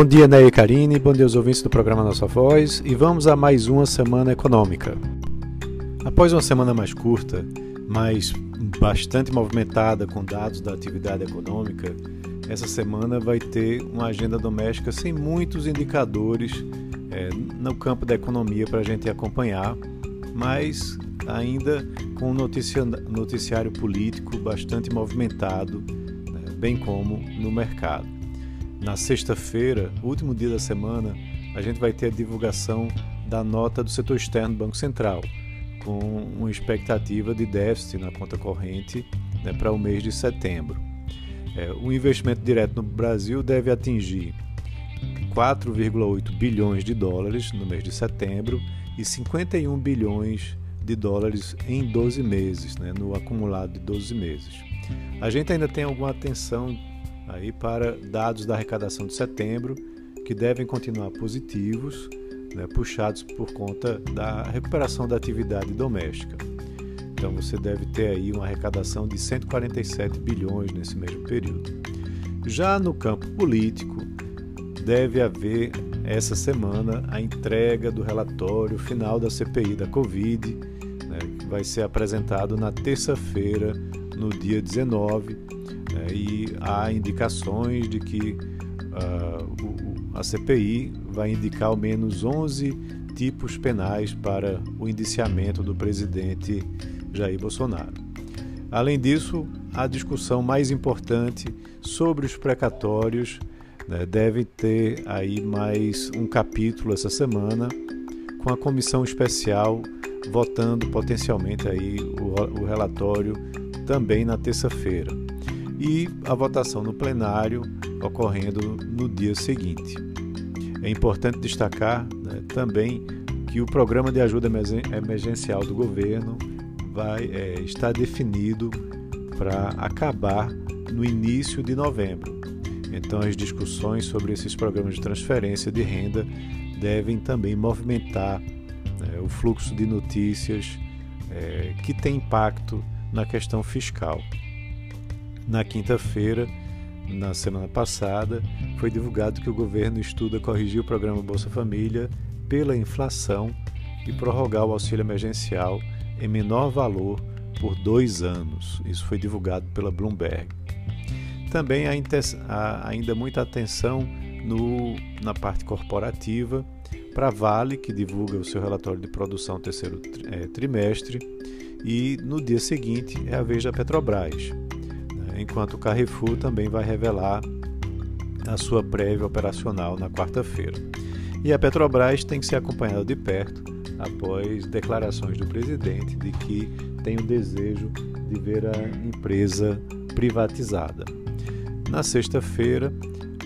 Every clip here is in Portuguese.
Bom dia, Ney e Karine, bom dia aos ouvintes do programa Nossa Voz e vamos a mais uma semana econômica. Após uma semana mais curta, mas bastante movimentada com dados da atividade econômica, essa semana vai ter uma agenda doméstica sem muitos indicadores é, no campo da economia para a gente acompanhar, mas ainda com um noticiário político bastante movimentado, né, bem como no mercado. Na sexta-feira, último dia da semana, a gente vai ter a divulgação da nota do setor externo do Banco Central, com uma expectativa de déficit na conta corrente né, para o mês de setembro. É, o investimento direto no Brasil deve atingir 4,8 bilhões de dólares no mês de setembro e 51 bilhões de dólares em 12 meses, né, no acumulado de 12 meses. A gente ainda tem alguma atenção aí para dados da arrecadação de setembro, que devem continuar positivos, né, puxados por conta da recuperação da atividade doméstica. Então você deve ter aí uma arrecadação de 147 bilhões nesse mesmo período. Já no campo político, deve haver essa semana a entrega do relatório final da CPI da Covid, né, que vai ser apresentado na terça-feira, no dia 19, né, e há indicações de que uh, a CPI vai indicar ao menos 11 tipos penais para o indiciamento do presidente Jair Bolsonaro. Além disso, a discussão mais importante sobre os precatórios né, deve ter aí mais um capítulo essa semana com a comissão especial votando potencialmente aí o, o relatório também na terça-feira e a votação no plenário ocorrendo no dia seguinte. É importante destacar né, também que o programa de ajuda emergencial do governo vai é, estar definido para acabar no início de novembro. Então, as discussões sobre esses programas de transferência de renda devem também movimentar né, o fluxo de notícias é, que tem impacto na questão fiscal. Na quinta-feira, na semana passada, foi divulgado que o governo estuda corrigir o programa Bolsa Família pela inflação e prorrogar o auxílio emergencial em menor valor por dois anos. Isso foi divulgado pela Bloomberg. Também há ainda muita atenção no, na parte corporativa para a Vale, que divulga o seu relatório de produção terceiro é, trimestre, e no dia seguinte é a vez da Petrobras, enquanto o Carrefour também vai revelar a sua prévia operacional na quarta-feira. E a Petrobras tem que ser acompanhada de perto após declarações do presidente de que tem o desejo de ver a empresa privatizada. Na sexta-feira,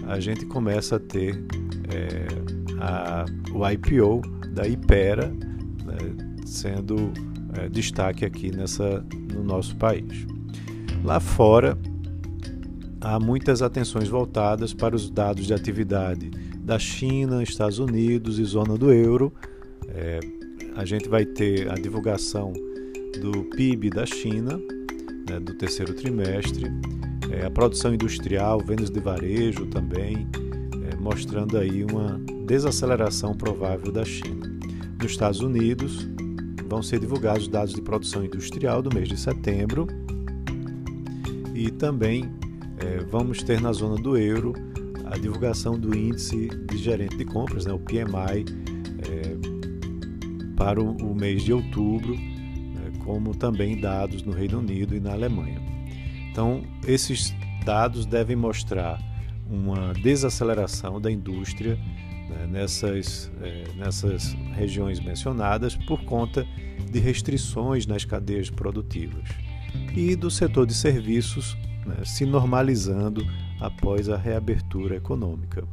a gente começa a ter é, a, o IPO da Ipera né, sendo é, destaque aqui nessa, no nosso país. Lá fora, há muitas atenções voltadas para os dados de atividade da China, Estados Unidos e zona do euro. É, a gente vai ter a divulgação do PIB da China, né, do terceiro trimestre, é, a produção industrial, vendas de varejo também, é, mostrando aí uma desaceleração provável da China. Nos Estados Unidos, vão ser divulgados dados de produção industrial do mês de setembro e também é, vamos ter na zona do euro a divulgação do índice de gerente de compras, né, o PMI, é, para o, o, mês de outubro, né, como também dados no Reino Unido e na Alemanha. Então, esses dados devem mostrar uma desaceleração da indústria né, nessas, é, nessas regiões mencionadas por conta de restrições nas cadeias produtivas e do setor de serviços né, se normalizando após a reabertura econômica.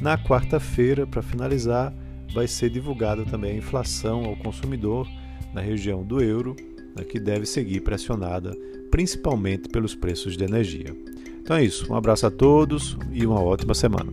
Na quarta-feira, para finalizar, vai ser divulgada também a inflação ao consumidor na região do euro, né, que deve seguir pressionada principalmente pelos preços de energia. Então é isso, um abraço a todos e uma ótima semana.